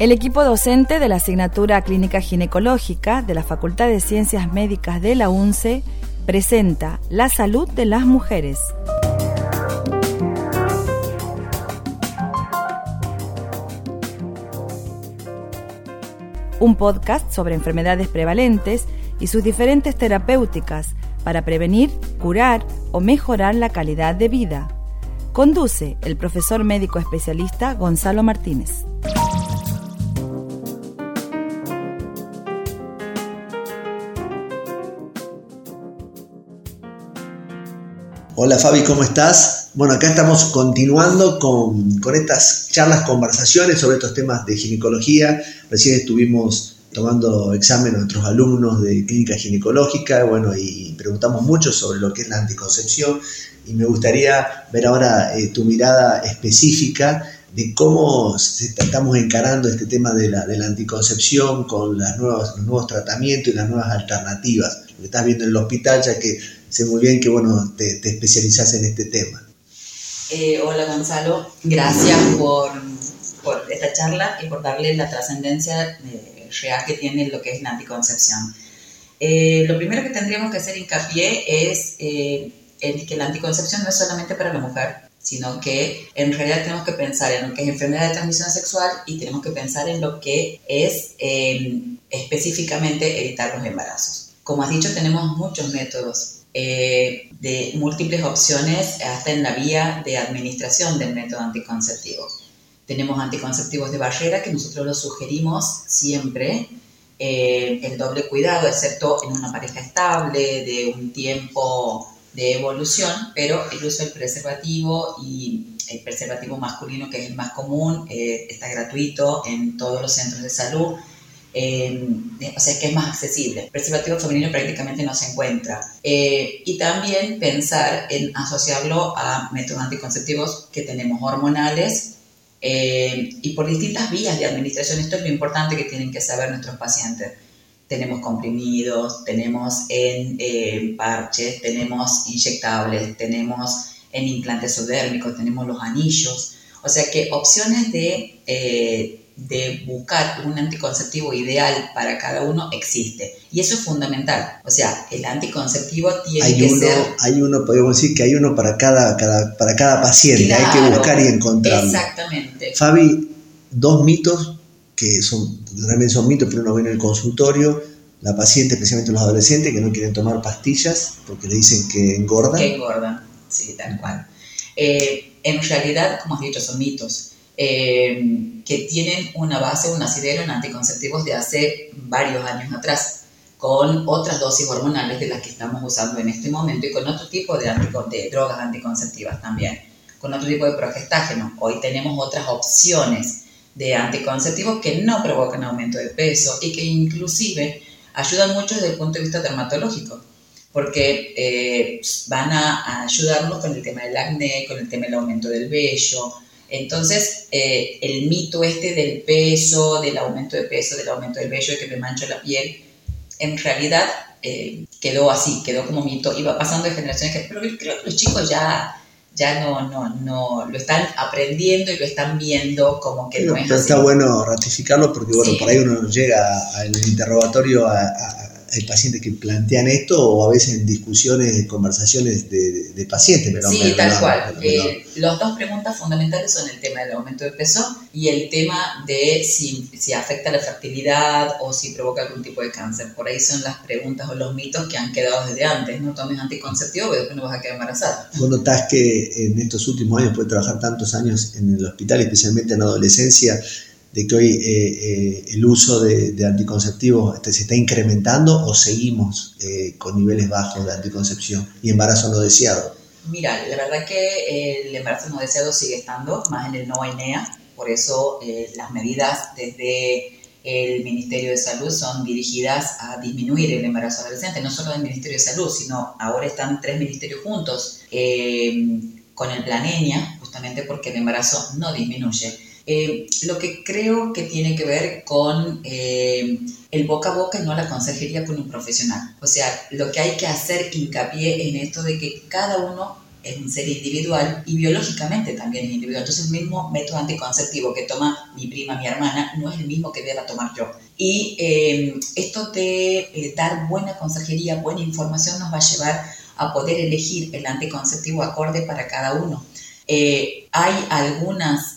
El equipo docente de la asignatura Clínica Ginecológica de la Facultad de Ciencias Médicas de la UNCE presenta La salud de las mujeres. Un podcast sobre enfermedades prevalentes y sus diferentes terapéuticas para prevenir, curar o mejorar la calidad de vida. Conduce el profesor médico especialista Gonzalo Martínez. Hola Fabi, ¿cómo estás? Bueno, acá estamos continuando con, estas charlas, conversaciones sobre estos temas de ginecología. Recién estuvimos tomando examen a nuestros alumnos de clínica ginecológica, bueno, y preguntamos mucho sobre lo que es la anticoncepción y me gustaría ver ahora eh, tu mirada específica de cómo estamos encarando este tema de la, anticoncepción con las nuevas, los nuevos tratamientos y las nuevas alternativas. Lo que estás viendo en el hospital, ya que sé muy bien que bueno, te, te en este tema. Eh, hola Gonzalo, gracias por, por, esta charla y por darle la trascendencia eh, real que tiene lo que es la anticoncepción. Eh, lo primero que tendríamos que hacer hincapié es en que la anticoncepción no es solamente para la mujer, sino que en realidad tenemos que pensar en lo que es enfermedad de transmisión sexual y tenemos que pensar en lo que es específicamente evitar los embarazos. Como has dicho, tenemos muchos métodos eh, de múltiples opciones hasta en la vía de administración del método anticonceptivo. Tenemos anticonceptivos de barrera que nosotros los sugerimos siempre eh, en doble cuidado, excepto en una pareja estable, de un tiempo de evolución, pero el uso del preservativo y el preservativo masculino, que es el más común, eh, está gratuito en todos los centros de salud eh, o sea, que es más accesible. Preservativo femenino prácticamente no se encuentra. Eh, y también pensar en asociarlo a métodos anticonceptivos que tenemos hormonales eh, y por distintas vías de administración. Esto es lo importante que tienen que saber nuestros pacientes. Tenemos comprimidos, tenemos en parches, tenemos inyectables, tenemos en implantes subdérmicos, tenemos los anillos. O sea que opciones de de buscar un anticonceptivo ideal para cada uno existe. Y eso es fundamental. O sea, el anticonceptivo tiene que ser... Hay uno, podemos decir que hay uno para cada, para cada paciente, hay que buscar y encontrarlo. Exactamente. Fabi, dos mitos que son, realmente son mitos, pero uno ve en el consultorio, la paciente, especialmente los adolescentes, que no quieren tomar pastillas porque le dicen que engordan. Que engordan, sí, tal cual. Eh, en realidad, como has dicho, son mitos. Eh, que tienen una base, un asidero en anticonceptivos de hace varios años atrás, con otras dosis hormonales de las que estamos usando en este momento y con otro tipo de, de drogas anticonceptivas también, con otro tipo de progestágeno. Hoy tenemos otras opciones de anticonceptivos que no provocan aumento de peso y que inclusive ayudan mucho desde el punto de vista dermatológico porque eh, van a, ayudarnos con el tema del acné, con el tema del aumento del vello, entonces, eh, el mito este del peso, del aumento de peso, del aumento del vello, de que me mancho la piel, en realidad eh, quedó así, quedó como mito, iba pasando de generaciones, pero creo que los chicos ya, ya no, no, no, lo están aprendiendo y lo están viendo como que no es pero Está bueno ratificarlo porque, bueno, por ahí uno llega al interrogatorio a hay pacientes que plantean esto o a veces en discusiones, conversaciones de, pacientes. sí, tal cual. Eh, las dos preguntas fundamentales son el tema del aumento de peso y el tema de si, si afecta la fertilidad o si provoca algún tipo de cáncer. Por ahí son las preguntas o los mitos que han quedado desde antes. No tomes anticonceptivo pero después no vas a quedar embarazada. Vos notás que en estos últimos años, después de trabajar tantos años en el hospital, especialmente en adolescencia, de que hoy eh, eh, el uso de, anticonceptivos este, se está incrementando o seguimos eh, con niveles bajos de anticoncepción y embarazo no deseado? Mira, la verdad que el embarazo no deseado sigue estando, más en el no ENEA, por eso las medidas desde el Ministerio de Salud son dirigidas a disminuir el embarazo adolescente, no solo del Ministerio de Salud, sino ahora están tres ministerios juntos con el plan justamente porque el embarazo no disminuye eh, lo que creo que tiene que ver con eh, el boca a boca y no la consejería con un profesional. O sea, lo que hay que hacer hincapié en esto de que cada uno es un ser individual y biológicamente también es individual. Entonces el mismo método anticonceptivo que toma mi prima, mi hermana, no es el mismo que deba tomar yo. Y eh, esto de dar buena consejería, buena información nos va a llevar a poder elegir el anticonceptivo acorde para cada uno. Eh, hay algunas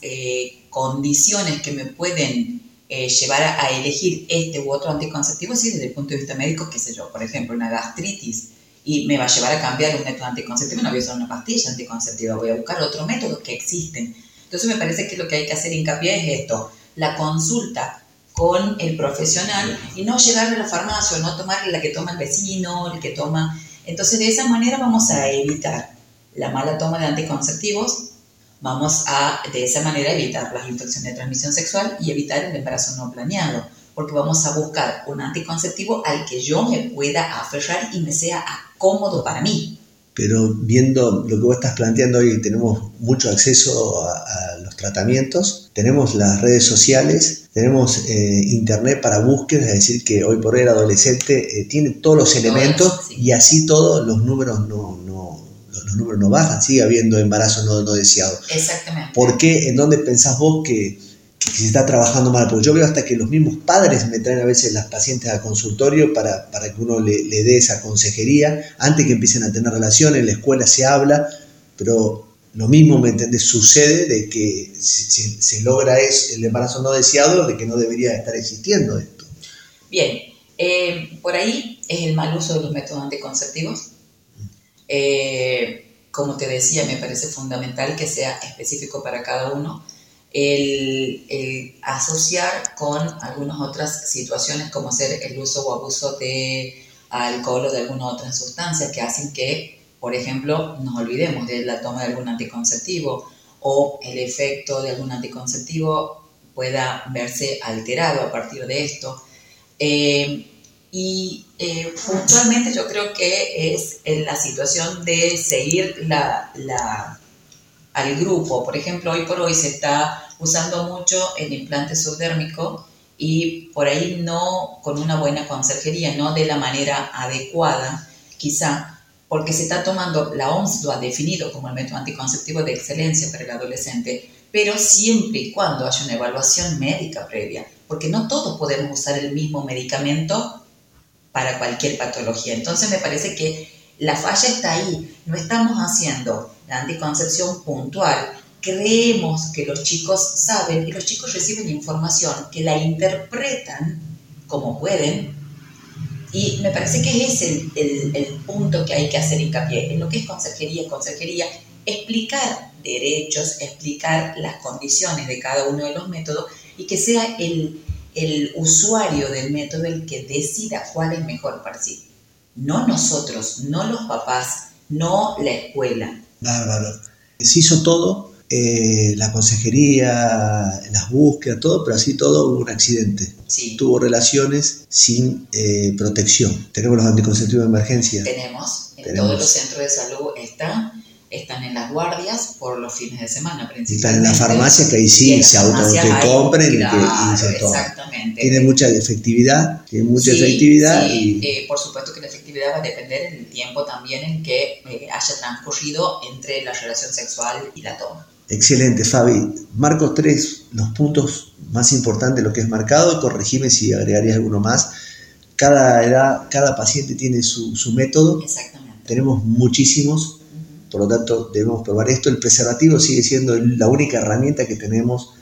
condiciones que me pueden llevar a, elegir este u otro anticonceptivo, sí, desde el punto de vista médico, qué sé yo, por ejemplo, una gastritis y me va a llevar a cambiar un método anticonceptivo, no voy a usar una pastilla anticonceptiva, voy a buscar otro método que existen. Entonces me parece que lo que hay que hacer hincapié es esto, la consulta con el profesional y no llegar a la farmacia no tomar la que toma el vecino, el que toma... Entonces de esa manera vamos a evitar la mala toma de anticonceptivos, vamos a de esa manera evitar las infecciones de transmisión sexual y evitar el embarazo no planeado, porque vamos a buscar un anticonceptivo al que yo me pueda aferrar y me sea cómodo para mí. Pero viendo lo que vos estás planteando hoy, tenemos mucho acceso a, los tratamientos, tenemos las redes sociales, tenemos eh, internet para búsqueda, es decir, que hoy por hoy el adolescente eh, tiene todos los elementos y así todos los números no, no, los números no bajan, sigue habiendo embarazo no, no deseado. Exactamente. ¿Por qué? ¿En dónde pensás vos que que se está trabajando mal, porque yo veo hasta que los mismos padres me traen a veces las pacientes al consultorio para, para que uno le, dé esa consejería, antes que empiecen a tener relaciones, en la escuela se habla, pero lo mismo, ¿me entendés? Sucede de que se, logra es el embarazo no deseado, de que no debería estar existiendo esto. Bien, eh, por ahí es el mal uso de los métodos anticonceptivos. Eh, como te decía, me parece fundamental que sea específico para cada uno el, asociar con algunas otras situaciones como ser el uso o abuso de alcohol o de alguna otra sustancia que hacen que, por ejemplo, nos olvidemos de la toma de algún anticonceptivo o el efecto de algún anticonceptivo pueda verse alterado a partir de esto. Eh, y eh, puntualmente yo creo que es en la situación de seguir la, la, al grupo. Por ejemplo, hoy por hoy se está usando mucho el implante subdérmico y por ahí no con una buena conserjería, no de la manera adecuada, quizá, porque se está tomando, la OMS lo ha definido como el método anticonceptivo de excelencia para el adolescente, pero siempre y cuando haya una evaluación médica previa, porque no todos podemos usar el mismo medicamento para cualquier patología. Entonces me parece que la falla está ahí, no estamos haciendo la anticoncepción puntual. Creemos que los chicos saben y los chicos reciben información que la interpretan como pueden. Y me parece que es el, el, punto que hay que hacer hincapié en lo que es consejería, consejería, explicar derechos, explicar las condiciones de cada uno de los métodos y que sea el, el usuario del método el que decida cuál es mejor para sí. No nosotros, no los papás, no la escuela. Bárbaro. Se hizo todo eh, la consejería, las búsquedas, todo, pero así todo hubo un accidente. Tuvo relaciones sin eh, protección. Tenemos los anticonceptivos de emergencia. Tenemos, en todos los centros de salud están, están en las guardias por los fines de semana principalmente. Están en la farmacia que ahí sí se auto que compren y que se Exactamente. Tiene mucha efectividad, tiene mucha efectividad. y... Eh, por supuesto que la efectividad va a depender del tiempo también en que haya transcurrido entre la relación sexual y la toma. Excelente, Fabi. Marco tres, los puntos más importantes de lo que es marcado, corregime si agregarías alguno más. Cada edad, cada paciente tiene su, método. Exactamente. Tenemos muchísimos, por lo tanto debemos probar esto. El preservativo sigue siendo la única herramienta que tenemos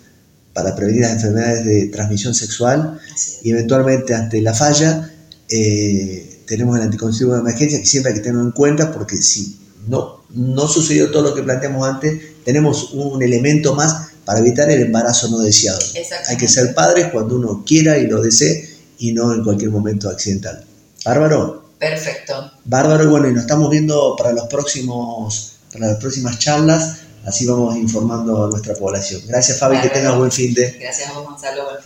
para prevenir las enfermedades de transmisión sexual y eventualmente ante la falla eh, tenemos el anticonceptivo de emergencia que siempre hay que tenerlo en cuenta porque si no, no sucedió todo lo que planteamos antes, tenemos un elemento más para evitar el embarazo no deseado. Hay que ser padres cuando uno quiera y lo desee y no en cualquier momento accidental. Bárbaro. Perfecto. Bárbaro, y bueno, y nos estamos viendo para los próximos, para las próximas charlas, así vamos informando a nuestra población. Gracias Fabi, que tengas buen fin de. Gracias a vos Gonzalo,